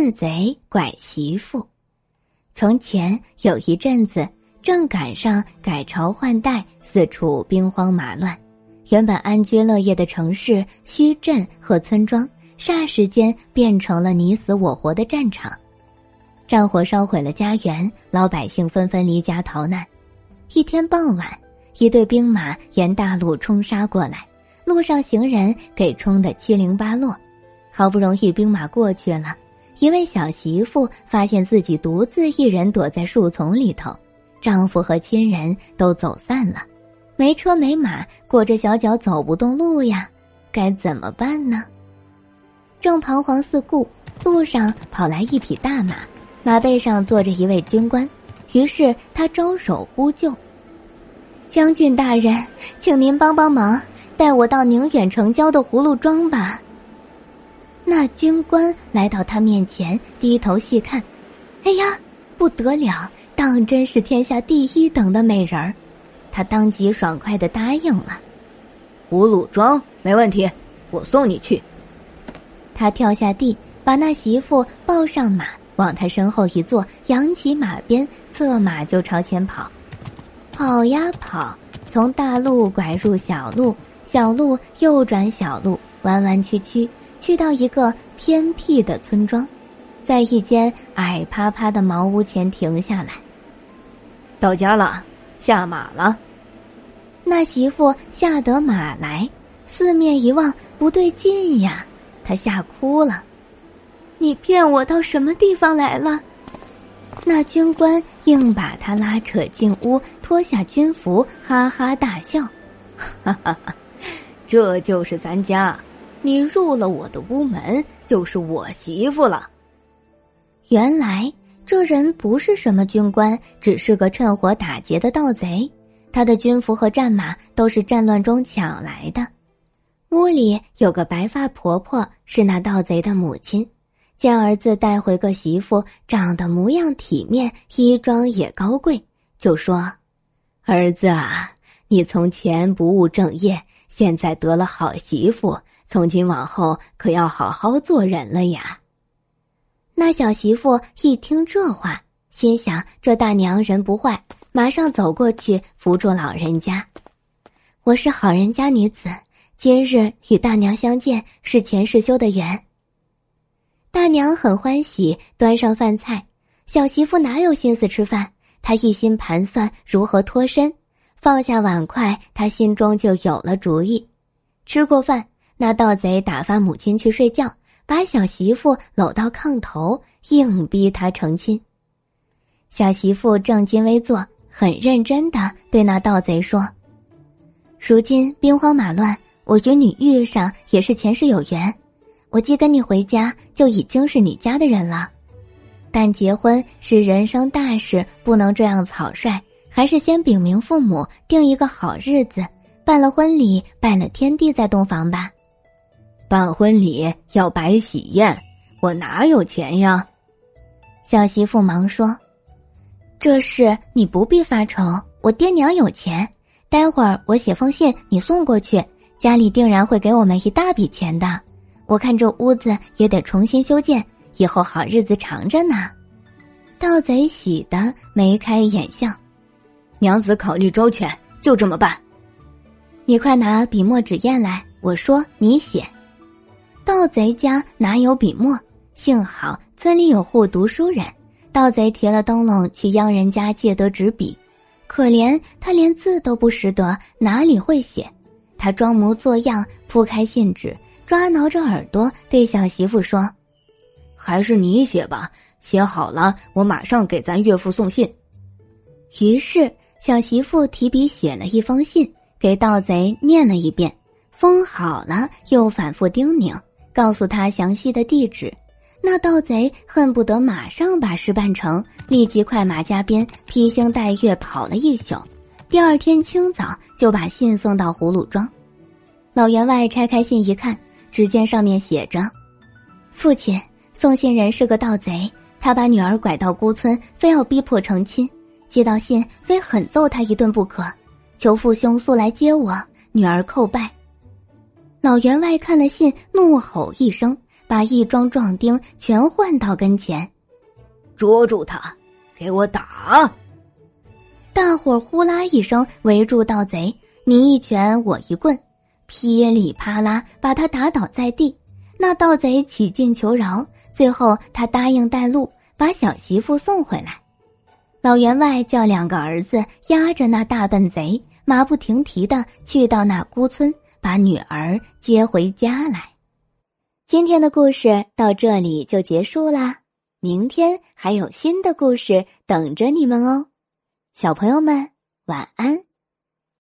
笨贼拐媳妇。从前有一阵子，正赶上改朝换代，四处兵荒马乱，原本安居乐业的城市、墟镇和村庄，霎时间变成了你死我活的战场。战火烧毁了家园，老百姓纷纷离家逃难。一天傍晚，一队兵马沿大路冲杀过来，路上行人给冲得七零八落。好不容易兵马过去了，一位小媳妇发现自己独自一人躲在树丛里头，丈夫和亲人都走散了，没车没马，裹着小脚走不动路呀，该怎么办呢？正彷徨四顾，路上跑来一匹大马。马背上坐着一位军官，于是他招手呼救：“将军大人，请您帮帮忙，带我到宁远城郊的葫芦庄吧。”那军官来到他面前，低头细看，哎呀，不得了，当真是天下第一等的美人儿。他当即爽快的答应了：“葫芦庄没问题，我送你去。”他跳下地，把那媳妇抱上马。往他身后一坐，扬起马鞭，策马就朝前跑。跑呀跑，从大路拐入小路，小路右转小路，弯弯曲曲，去到一个偏僻的村庄，在一间矮趴趴的茅屋前停下来。到家了，下马了。那媳妇下得马来，四面一望，不对劲呀，她吓哭了。你骗我到什么地方来了？那军官硬把他拉扯进屋，脱下军服，哈哈大笑：“哈哈哈，这就是咱家，你入了我的屋门，就是我媳妇了。”原来这人不是什么军官，只是个趁火打劫的盗贼。他的军服和战马都是战乱中抢来的。屋里有个白发婆婆，是那盗贼的母亲。见儿子带回个媳妇，长得模样体面，衣装也高贵，就说：“儿子啊，你从前不务正业，现在得了好媳妇，从今往后可要好好做人了呀。”那小媳妇一听这话，心想：这大娘人不坏，马上走过去扶住老人家：“我是好人家女子，今日与大娘相见，是前世修的缘。”大娘很欢喜，端上饭菜。小媳妇哪有心思吃饭？她一心盘算如何脱身。放下碗筷，他心中就有了主意。吃过饭，那盗贼打发母亲去睡觉，把小媳妇搂到炕头，硬逼她成亲。小媳妇正襟危坐，很认真的对那盗贼说：“如今兵荒马乱，我与你遇上也是前世有缘。”我既跟你回家，就已经是你家的人了。但结婚是人生大事，不能这样草率，还是先禀明父母，定一个好日子，办了婚礼，拜了天地再洞房吧。办婚礼要摆喜宴，我哪有钱呀？小媳妇忙说：“这事你不必发愁，我爹娘有钱。待会儿我写封信，你送过去，家里定然会给我们一大笔钱的。”我看这屋子也得重新修建，以后好日子长着呢。盗贼喜得眉开眼笑，娘子考虑周全，就这么办。你快拿笔墨纸砚来，我说你写。盗贼家哪有笔墨？幸好村里有户读书人，盗贼提了灯笼去央人家借得纸笔，可怜他连字都不识得，哪里会写？他装模作样铺开信纸。抓挠着耳朵，对小媳妇说：“还是你写吧，写好了，我马上给咱岳父送信。”于是小媳妇提笔写了一封信，给盗贼念了一遍，封好了，又反复叮咛，告诉他详细的地址。那盗贼恨不得马上把事办成，立即快马加鞭，披星戴月跑了一宿。第二天清早就把信送到葫芦庄。老员外拆开信一看。只见上面写着：“父亲送信人是个盗贼，他把女儿拐到孤村，非要逼迫成亲。接到信，非狠揍他一顿不可。求父兄速来接我女儿叩拜。”老员外看了信，怒吼一声，把一桩壮丁全唤到跟前，捉住他，给我打！大伙儿呼啦一声围住盗贼，你一拳我一棍，噼里啪啦把他打倒在地。那盗贼起劲求饶，最后他答应带路，把小媳妇送回来。老员外叫两个儿子押着那大笨贼，马不停蹄的去到那孤村，把女儿接回家来。今天的故事到这里就结束啦，明天还有新的故事等着你们哦，小朋友们晚安。